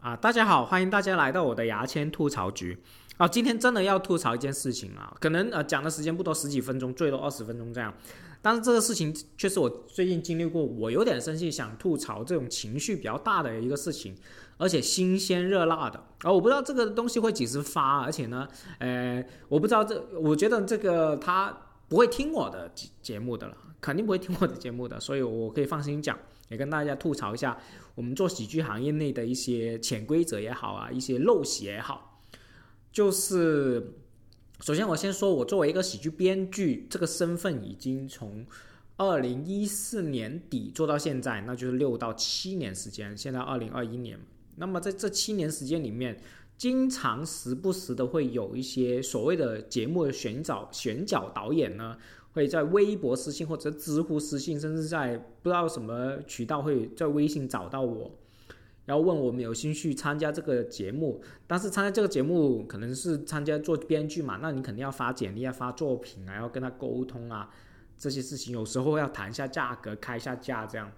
啊，大家好，欢迎大家来到我的牙签吐槽局啊！今天真的要吐槽一件事情啊，可能呃讲的时间不多，十几分钟，最多二十分钟这样。但是这个事情却是我最近经历过，我有点生气，想吐槽这种情绪比较大的一个事情，而且新鲜热辣的。而我不知道这个东西会几时发，而且呢，呃，我不知道这，我觉得这个他不会听我的节节目的了，肯定不会听我的节目的，所以我可以放心讲。也跟大家吐槽一下，我们做喜剧行业内的一些潜规则也好啊，一些陋习也好。就是首先我先说，我作为一个喜剧编剧，这个身份已经从二零一四年底做到现在，那就是六到七年时间。现在二零二一年，那么在这七年时间里面，经常时不时的会有一些所谓的节目的选角选角导演呢。会在微博私信或者知乎私信，甚至在不知道什么渠道会在微信找到我，然后问我们有兴趣参加这个节目。但是参加这个节目可能是参加做编剧嘛，那你肯定要发简历啊，发作品啊，要跟他沟通啊，这些事情有时候要谈一下价格，开一下价这样。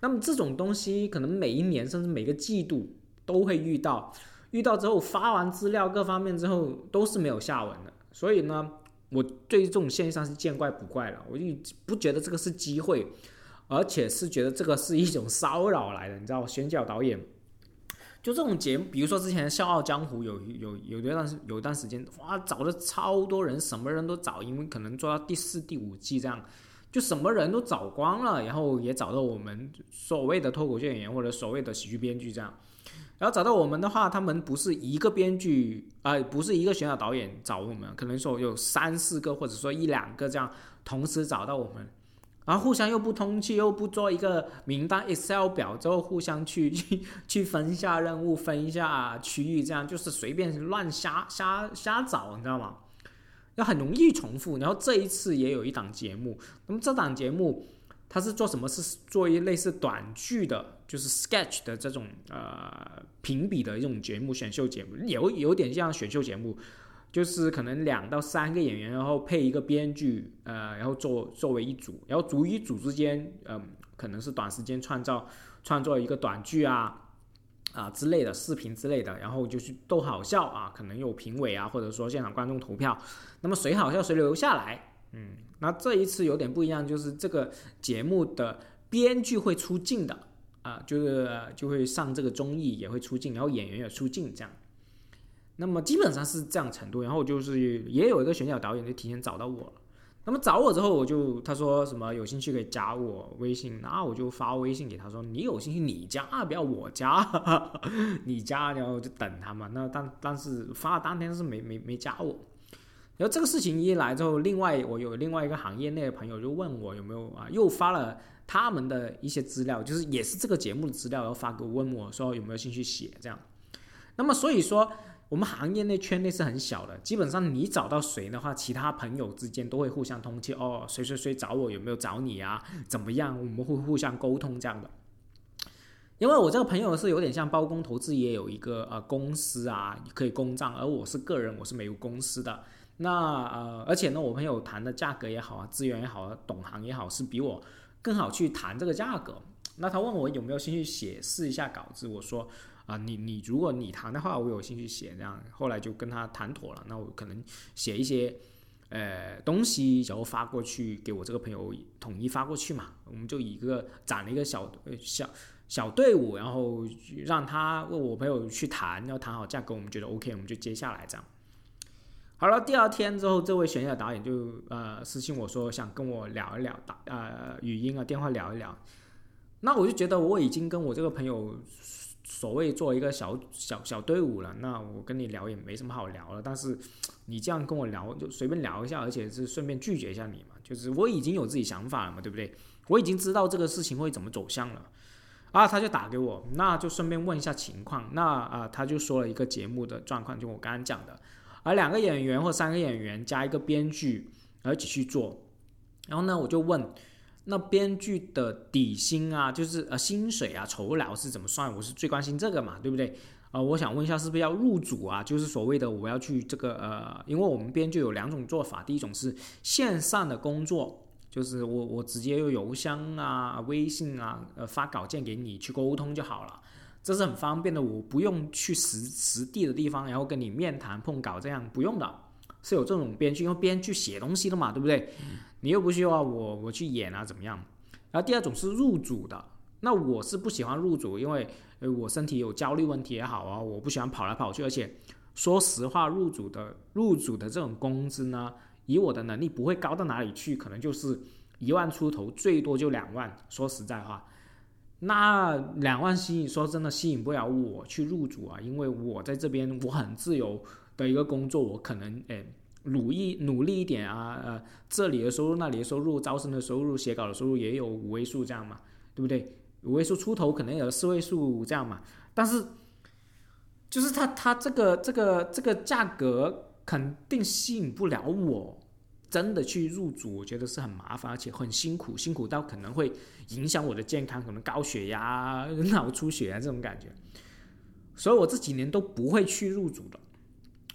那么这种东西可能每一年甚至每个季度都会遇到，遇到之后发完资料各方面之后都是没有下文的，所以呢。我对这种现象是见怪不怪了，我就不觉得这个是机会，而且是觉得这个是一种骚扰来的，你知道选角导演，就这种节目，比如说之前《笑傲江湖》有有有一段时有一段时间，哇，找了超多人，什么人都找，因为可能做到第四、第五季这样，就什么人都找光了，然后也找到我们所谓的脱口秀演员或者所谓的喜剧编剧这样。然后找到我们的话，他们不是一个编剧啊，不是一个选角导演找我们，可能说有三四个或者说一两个这样同时找到我们，然后互相又不通气，又不做一个 名单 Excel 表，之后互相去去去分一下任务，分一下区域，这样就是随便乱瞎瞎瞎找，你知道吗？要很容易重复。然后这一次也有一档节目，那么这档节目。他是做什么？是做一类似短剧的，就是 sketch 的这种呃评比的一种节目，选秀节目，有有点像选秀节目，就是可能两到三个演员，然后配一个编剧，呃，然后做作为一组，然后组与组之间，嗯，可能是短时间创造创作一个短剧啊啊之类的视频之类的，然后就去逗好笑啊，可能有评委啊，或者说现场观众投票，那么谁好笑谁留下来。嗯，那这一次有点不一样，就是这个节目的编剧会出镜的啊，就是就会上这个综艺也会出镜，然后演员也出镜这样。那么基本上是这样程度，然后就是也有一个选角导演就提前找到我了。那么找我之后，我就他说什么有兴趣可以加我微信，那我就发微信给他说你有兴趣你加，不要我加，你加，然后就等他嘛。那但但是发当天是没没没加我。然后这个事情一来之后，另外我有另外一个行业内的朋友就问我有没有啊，又发了他们的一些资料，就是也是这个节目的资料，然后发给我问我说有没有兴趣写这样。那么所以说，我们行业内圈内是很小的，基本上你找到谁的话，其他朋友之间都会互相通气哦，谁谁谁找我有没有找你啊？怎么样？我们会互相沟通这样的。因为我这个朋友是有点像包工投资，也有一个呃公司啊可以公账，而我是个人，我是没有公司的。那呃，而且呢，我朋友谈的价格也好啊，资源也好啊，懂行也好，是比我更好去谈这个价格。那他问我有没有兴趣写试一下稿子，我说啊，你你如果你谈的话，我有兴趣写这样。后来就跟他谈妥了，那我可能写一些呃东西，然后发过去给我这个朋友统一发过去嘛。我们就一个攒了一个小小小队伍，然后让他问我朋友去谈，要谈好价格，我们觉得 OK，我们就接下来这样。好了，第二天之后，这位选角导演就呃私信我说想跟我聊一聊，打呃语音啊电话聊一聊。那我就觉得我已经跟我这个朋友所谓做一个小小小队伍了，那我跟你聊也没什么好聊了。但是你这样跟我聊，就随便聊一下，而且是顺便拒绝一下你嘛，就是我已经有自己想法了嘛，对不对？我已经知道这个事情会怎么走向了。啊，他就打给我，那就顺便问一下情况。那啊，他就说了一个节目的状况，就我刚刚讲的。而两个演员或三个演员加一个编剧，而一起去做。然后呢，我就问，那编剧的底薪啊，就是呃薪水啊、酬劳是怎么算？我是最关心这个嘛，对不对？呃，我想问一下，是不是要入组啊？就是所谓的我要去这个呃，因为我们编剧有两种做法，第一种是线上的工作，就是我我直接用邮箱啊、微信啊呃发稿件给你去沟通就好了。这是很方便的，我不用去实实地的地方，然后跟你面谈碰稿，这样不用的，是有这种编剧，因为编剧写东西的嘛，对不对？你又不需要我我去演啊，怎么样？然后第二种是入组的，那我是不喜欢入组，因为呃我身体有焦虑问题也好啊，我不喜欢跑来跑去，而且说实话，入组的入组的这种工资呢，以我的能力不会高到哪里去，可能就是一万出头，最多就两万。说实在话。那两万吸引，说真的吸引不了我去入主啊，因为我在这边我很自由的一个工作，我可能诶努力努力一点啊，呃这里的收入那里的收入，招生的收入，写稿的收入也有五位数这样嘛，对不对？五位数出头可能有四位数这样嘛，但是就是他他这个这个这个价格肯定吸引不了我。真的去入组，我觉得是很麻烦，而且很辛苦，辛苦到可能会影响我的健康，可能高血压、脑出血啊这种感觉。所以我这几年都不会去入组的。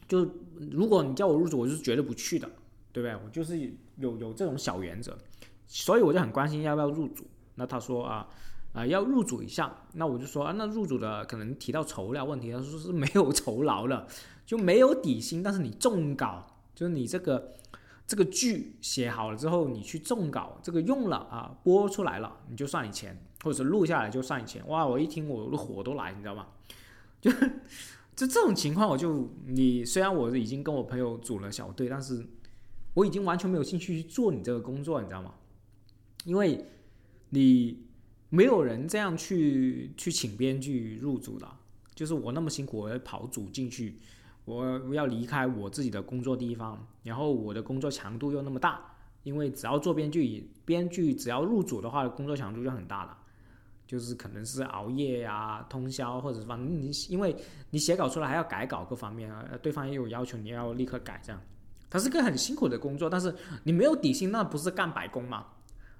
就如果你叫我入组，我是绝对不去的，对不对？我就是有有这种小原则，所以我就很关心要不要入组。那他说啊啊要入组一下，那我就说啊那入组的可能提到酬劳问题，他说是没有酬劳了，就没有底薪，但是你重稿，就是你这个。这个剧写好了之后，你去重稿，这个用了啊，播出来了，你就算你钱，或者是录下来就算你钱。哇，我一听我的火都来，你知道吗？就就这种情况，我就你虽然我已经跟我朋友组了小队，但是我已经完全没有兴趣去做你这个工作，你知道吗？因为你没有人这样去去请编剧入组的，就是我那么辛苦，我要跑组进去。我要离开我自己的工作地方，然后我的工作强度又那么大，因为只要做编剧，编剧只要入组的话，工作强度就很大了，就是可能是熬夜呀、通宵，或者反正你因为你写稿出来还要改稿各方面啊，对方也有要求，你要立刻改这样，它是个很辛苦的工作，但是你没有底薪，那不是干白工吗？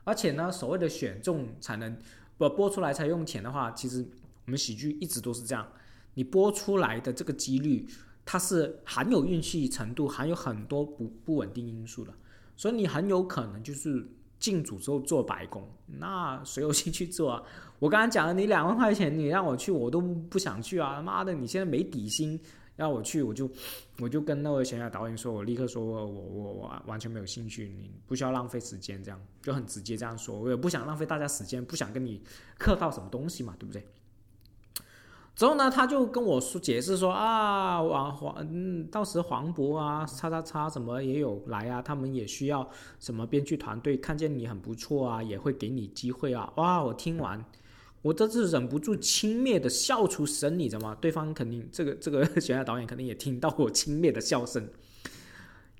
而且呢，所谓的选中才能不播出来才用钱的话，其实我们喜剧一直都是这样，你播出来的这个几率。它是含有运气程度，含有很多不不稳定因素的，所以你很有可能就是进组之后做白工，那谁有兴趣做啊？我刚才讲了，你两万块钱，你让我去，我都不想去啊！妈的，你现在没底薪，让我去，我就我就跟那位悬崖导演说，我立刻说我我我完全没有兴趣，你不需要浪费时间，这样就很直接这样说，我也不想浪费大家时间，不想跟你客套什么东西嘛，对不对？之后呢，他就跟我说解释说啊，王黄嗯，到时黄渤啊，叉叉叉什么也有来啊，他们也需要什么编剧团队，看见你很不错啊，也会给你机会啊。哇，我听完，我这是忍不住轻蔑的笑出声，你知道吗？对方肯定这个这个悬崖导演肯定也听到我轻蔑的笑声，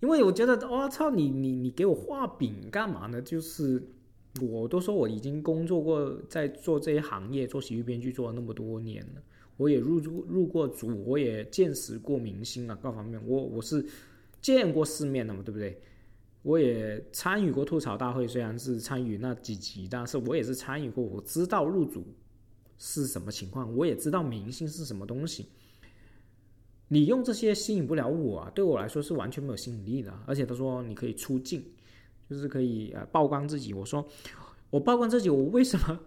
因为我觉得我操你你你给我画饼干嘛呢？就是我都说我已经工作过，在做这些行业，做喜剧编剧做了那么多年了。我也入入过组，我也见识过明星啊，各方面，我我是见过世面的嘛，对不对？我也参与过吐槽大会，虽然是参与那几集，但是我也是参与过，我知道入组是什么情况，我也知道明星是什么东西。你用这些吸引不了我啊，对我来说是完全没有吸引力的。而且他说你可以出镜，就是可以呃曝光自己。我说我曝光自己，我为什么？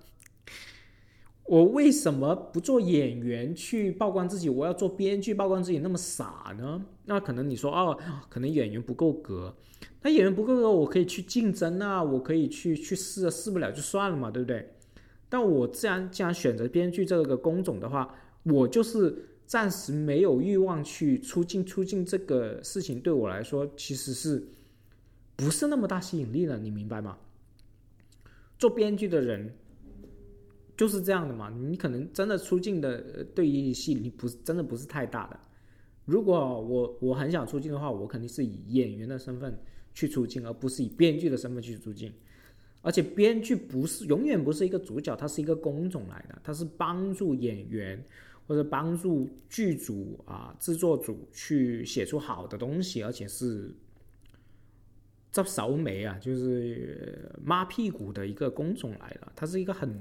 我为什么不做演员去曝光自己？我要做编剧曝光自己，那么傻呢？那可能你说哦，可能演员不够格。那演员不够格，我可以去竞争啊，我可以去去试，试不了就算了嘛，对不对？但我既然既然选择编剧这个工种的话，我就是暂时没有欲望去出镜。出镜这个事情对我来说，其实是不是那么大吸引力了？你明白吗？做编剧的人。就是这样的嘛，你可能真的出镜的对于戏你不是真的不是太大的。如果我我很想出镜的话，我肯定是以演员的身份去出镜，而不是以编剧的身份去出镜。而且编剧不是永远不是一个主角，他是一个工种来的，他是帮助演员或者帮助剧组啊制作组去写出好的东西，而且是这扫眉啊，就是抹屁股的一个工种来了，他是一个很。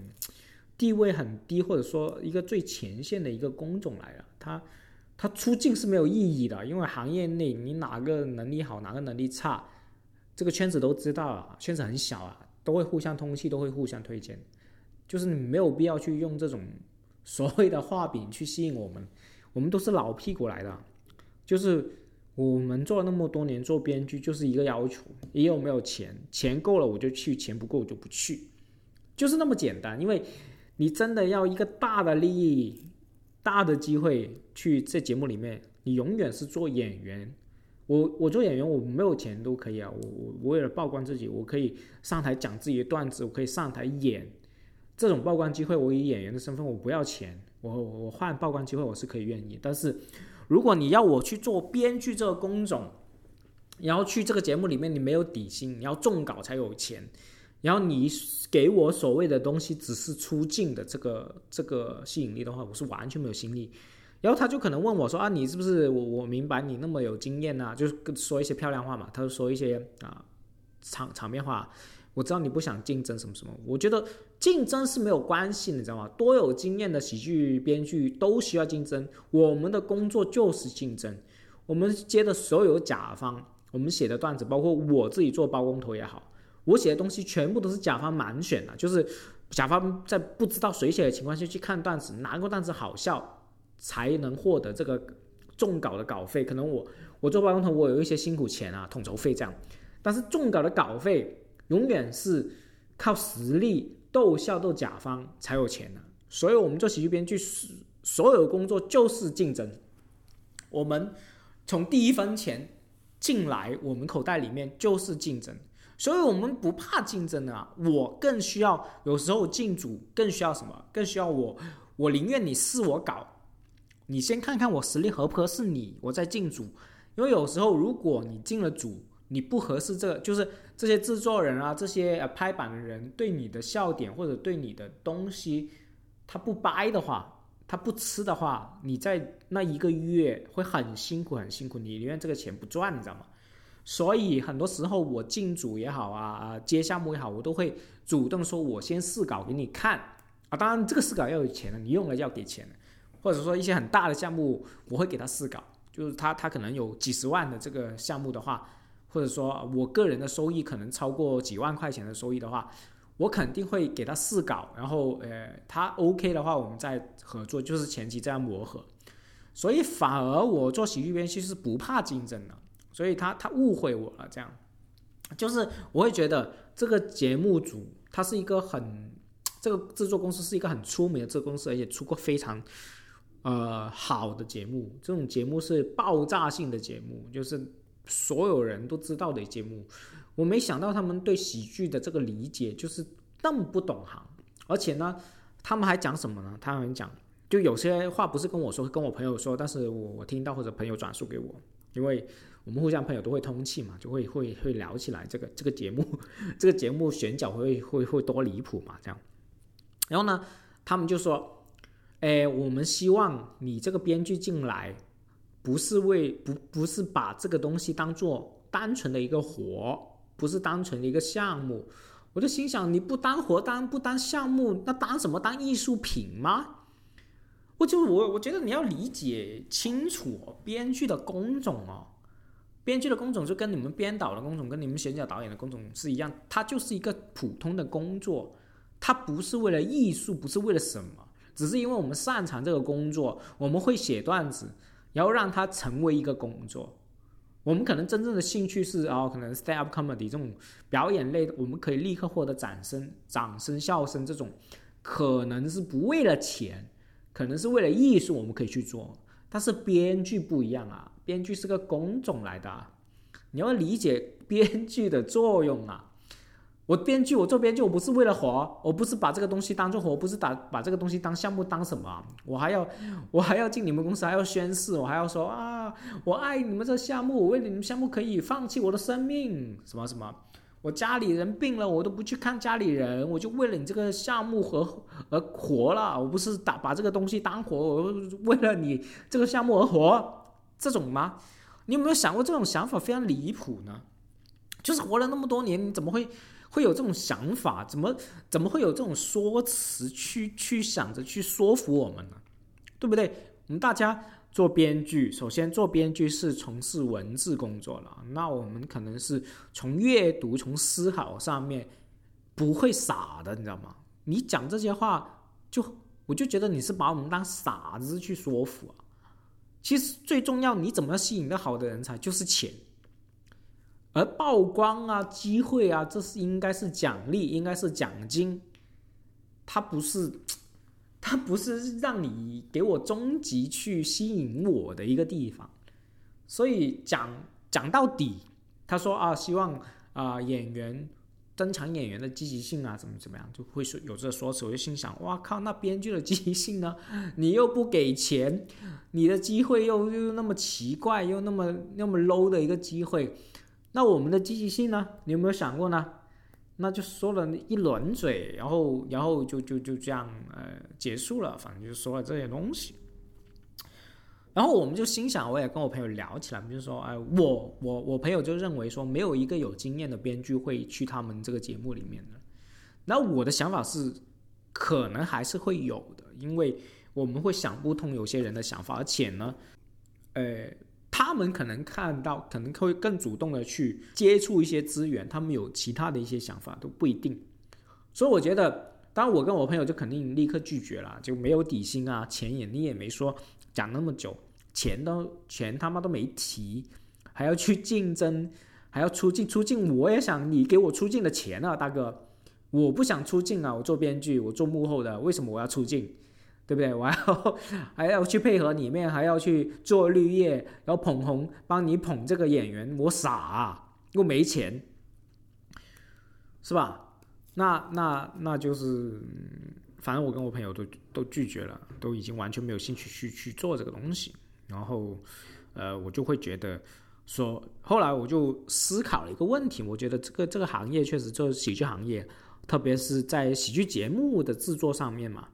地位很低，或者说一个最前线的一个工种来了，他他出镜是没有意义的，因为行业内你哪个能力好，哪个能力差，这个圈子都知道啊，圈子很小啊，都会互相通气，都会互相推荐，就是你没有必要去用这种所谓的画饼去吸引我们，我们都是老屁股来的，就是我们做了那么多年做编剧，就是一个要求：你有没有钱？钱够了我就去，钱不够我就不去，就是那么简单。因为你真的要一个大的利益、大的机会去这节目里面，你永远是做演员。我我做演员，我没有钱都可以啊。我我为了曝光自己，我可以上台讲自己的段子，我可以上台演。这种曝光机会，我以演员的身份，我不要钱，我我换曝光机会，我是可以愿意。但是如果你要我去做编剧这个工种，然后去这个节目里面，你没有底薪，你要中稿才有钱，然后你给我所谓的东西只是出镜的这个这个吸引力的话，我是完全没有心力。然后他就可能问我说啊，你是不是我我明白你那么有经验呐？就是说一些漂亮话嘛，他就说一些啊场场面话。我知道你不想竞争什么什么，我觉得竞争是没有关系，你知道吗？多有经验的喜剧编剧都需要竞争。我们的工作就是竞争。我们接的所有甲方，我们写的段子，包括我自己做包工头也好，我写的东西全部都是甲方盲选的，就是甲方在不知道谁写的情况下去看段子，哪个段子好笑。才能获得这个重稿的稿费，可能我我做包工头，我有一些辛苦钱啊，统筹费这样，但是重稿的稿费永远是靠实力逗笑逗甲方才有钱的，所以我们做喜剧编剧，所有工作就是竞争，我们从第一分钱进来，我们口袋里面就是竞争，所以我们不怕竞争啊，我更需要有时候进组，更需要什么？更需要我，我宁愿你试我搞。你先看看我实力合不合适你，我再进组。因为有时候如果你进了组，你不合适，这个就是这些制作人啊，这些呃拍板的人对你的笑点或者对你的东西，他不掰的话，他不吃的话，你在那一个月会很辛苦很辛苦，你宁愿这个钱不赚，你知道吗？所以很多时候我进组也好啊，接项目也好，我都会主动说，我先试稿给你看啊。当然这个试稿要有钱的，你用了要给钱的。或者说一些很大的项目，我会给他试稿，就是他他可能有几十万的这个项目的话，或者说我个人的收益可能超过几万块钱的收益的话，我肯定会给他试稿，然后呃他 OK 的话，我们再合作，就是前期这样磨合。所以反而我做喜剧编剧是不怕竞争的，所以他他误会我了，这样就是我会觉得这个节目组他是一个很这个制作公司是一个很出名的制作公司，而且出过非常。呃，好的节目，这种节目是爆炸性的节目，就是所有人都知道的节目。我没想到他们对喜剧的这个理解就是那么不懂行，而且呢，他们还讲什么呢？他们讲，就有些话不是跟我说，跟我朋友说，但是我我听到或者朋友转述给我，因为我们互相朋友都会通气嘛，就会会会聊起来这个这个节目，这个节目选角会会会多离谱嘛，这样。然后呢，他们就说。哎，我们希望你这个编剧进来，不是为不不是把这个东西当做单纯的一个活，不是单纯的一个项目。我就心想，你不当活当不当项目，那当什么？当艺术品吗？我就我我觉得你要理解清楚编剧的工种哦，编剧的工种就跟你们编导的工种，跟你们选角导演的工种是一样，它就是一个普通的工作，它不是为了艺术，不是为了什么。只是因为我们擅长这个工作，我们会写段子，然后让它成为一个工作。我们可能真正的兴趣是哦，可能 stand up comedy 这种表演类的，我们可以立刻获得掌声、掌声、笑声这种，可能是不为了钱，可能是为了艺术，我们可以去做。但是编剧不一样啊，编剧是个工种来的，你要理解编剧的作用啊。我编剧，我做编剧，我不是为了活，我不是把这个东西当做活，不是打把这个东西当项目当什么，我还要我还要进你们公司，还要宣誓，我还要说啊，我爱你们这项目，我为你们项目可以放弃我的生命，什么什么，我家里人病了，我都不去看家里人，我就为了你这个项目和而活了，我不是打把这个东西当活，我为了你这个项目而活，这种吗？你有没有想过这种想法非常离谱呢？就是活了那么多年，你怎么会？会有这种想法，怎么怎么会有这种说辞去去想着去说服我们呢？对不对？我们大家做编剧，首先做编剧是从事文字工作了，那我们可能是从阅读、从思考上面不会傻的，你知道吗？你讲这些话就我就觉得你是把我们当傻子去说服啊。其实最重要，你怎么吸引到好的人才，就是钱。而曝光啊、机会啊，这是应该是奖励，应该是奖金，它不是，它不是让你给我终极去吸引我的一个地方。所以讲讲到底，他说啊，希望啊演员增强演员的积极性啊，怎么怎么样，就会说有这说辞。我就心想，哇靠，那编剧的积极性呢？你又不给钱，你的机会又又那么奇怪，又那么那么 low 的一个机会。那我们的积极性呢？你有没有想过呢？那就说了一轮嘴，然后，然后就就就这样呃结束了。反正就说了这些东西。然后我们就心想，我也跟我朋友聊起来，就是说，哎，我我我朋友就认为说，没有一个有经验的编剧会去他们这个节目里面的。那我的想法是，可能还是会有的，因为我们会想不通有些人的想法，而且呢，呃。他们可能看到，可能会更主动的去接触一些资源，他们有其他的一些想法都不一定。所以我觉得，当我跟我朋友就肯定立刻拒绝了，就没有底薪啊，钱也你也没说讲那么久，钱都钱他妈都没提，还要去竞争，还要出镜出镜，我也想你给我出镜的钱啊，大哥，我不想出镜啊，我做编剧，我做幕后的，为什么我要出镜？对不对？我要还要去配合里面，还要去做绿叶，然后捧红，帮你捧这个演员，我傻，啊，又没钱，是吧？那那那就是，反正我跟我朋友都都拒绝了，都已经完全没有兴趣去去做这个东西。然后，呃，我就会觉得说，后来我就思考了一个问题，我觉得这个这个行业确实做喜剧行业，特别是在喜剧节目的制作上面嘛。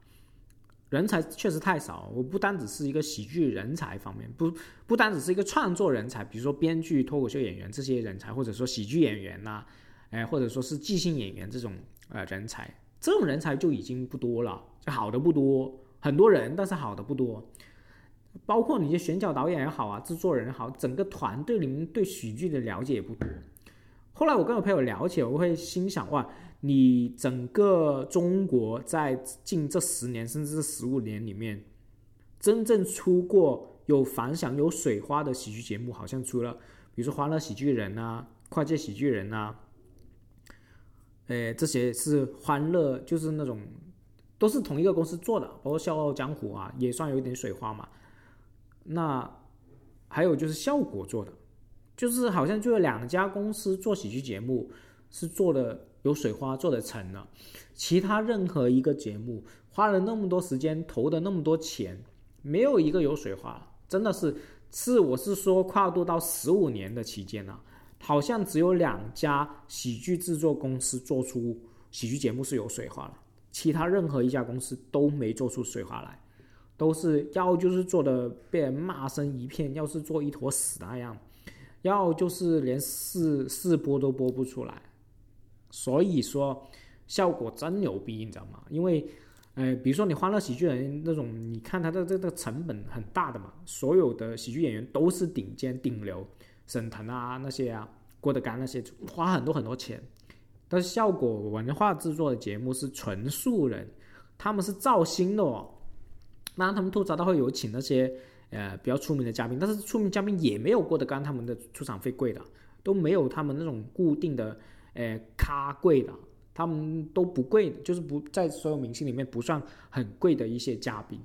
人才确实太少，我不单只是一个喜剧人才方面，不不单只是一个创作人才，比如说编剧、脱口秀演员这些人才，或者说喜剧演员呐，哎，或者说是即兴演员这种呃人才，这种人才就已经不多了，就好的不多，很多人，但是好的不多，包括你的选角导演也好啊，制作人也好，整个团队里面对喜剧的了解也不多。后来我跟我朋友聊起，我会心想哇。你整个中国在近这十年甚至是十五年里面，真正出过有反响、有水花的喜剧节目，好像除了比如说《欢乐喜剧人》啊，《跨界喜剧人》啊，呃，这些是欢乐，就是那种都是同一个公司做的，包括《笑傲江湖》啊，也算有一点水花嘛。那还有就是效果做的，就是好像就有两家公司做喜剧节目是做的。有水花做的成了，其他任何一个节目花了那么多时间投的那么多钱，没有一个有水花，真的是是我是说跨度到十五年的期间呢，好像只有两家喜剧制作公司做出喜剧节目是有水花了，其他任何一家公司都没做出水花来，都是要就是做的被人骂声一片，要是做一坨屎那样，要就是连试试播都播不出来。所以说，效果真牛逼，你知道吗？因为，呃，比如说你《欢乐喜剧人》那种，你看他的这个成本很大的嘛，所有的喜剧演员都是顶尖顶流，沈腾啊那些啊，郭德纲那些，花很多很多钱。但是效果文化制作的节目是纯素人，他们是造星的哦。那他们吐槽，大会有请那些呃比较出名的嘉宾，但是出名嘉宾也没有郭德纲他们的出场费贵的，都没有他们那种固定的。诶，咖贵的，他们都不贵，就是不在所有明星里面不算很贵的一些嘉宾，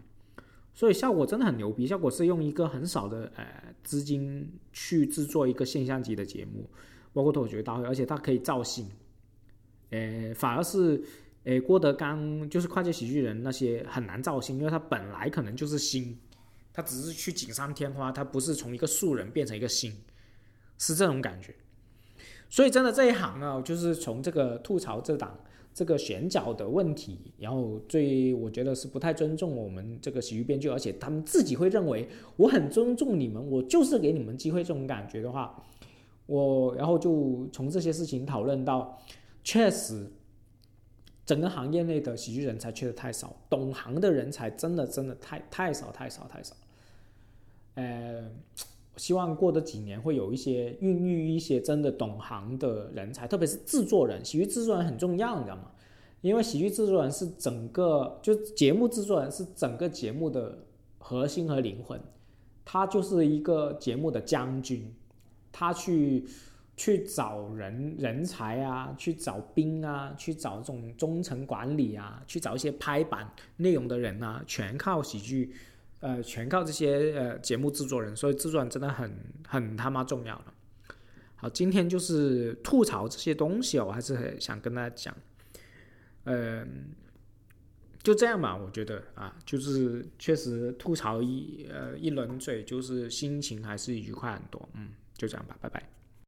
所以效果真的很牛逼。效果是用一个很少的呃资金去制作一个现象级的节目，包括脱口秀大会，而且它可以造星。诶，反而是诶郭德纲就是跨界喜剧人那些很难造星，因为他本来可能就是星，他只是去锦上添花，他不是从一个素人变成一个星，是这种感觉。所以，真的这一行啊，就是从这个吐槽这档这个选角的问题，然后最我觉得是不太尊重我们这个喜剧编剧，而且他们自己会认为我很尊重你们，我就是给你们机会这种感觉的话，我然后就从这些事情讨论到，确实整个行业内的喜剧人才确实太少，懂行的人才真的真的太太少太少太少，呃。希望过的几年会有一些孕育一些真的懂行的人才，特别是制作人，喜剧制作人很重要，你知道吗？因为喜剧制作人是整个就节目制作人是整个节目的核心和灵魂，他就是一个节目的将军，他去去找人人才啊，去找兵啊，去找这种中层管理啊，去找一些拍板内容的人啊，全靠喜剧，呃，全靠这些呃节目制作人，所以制作人真的很很他妈重要了。好，今天就是吐槽这些东西哦，我还是很想跟大家讲。嗯，就这样吧，我觉得啊，就是确实吐槽一呃一轮嘴，就是心情还是愉快很多。嗯，就这样吧，拜拜。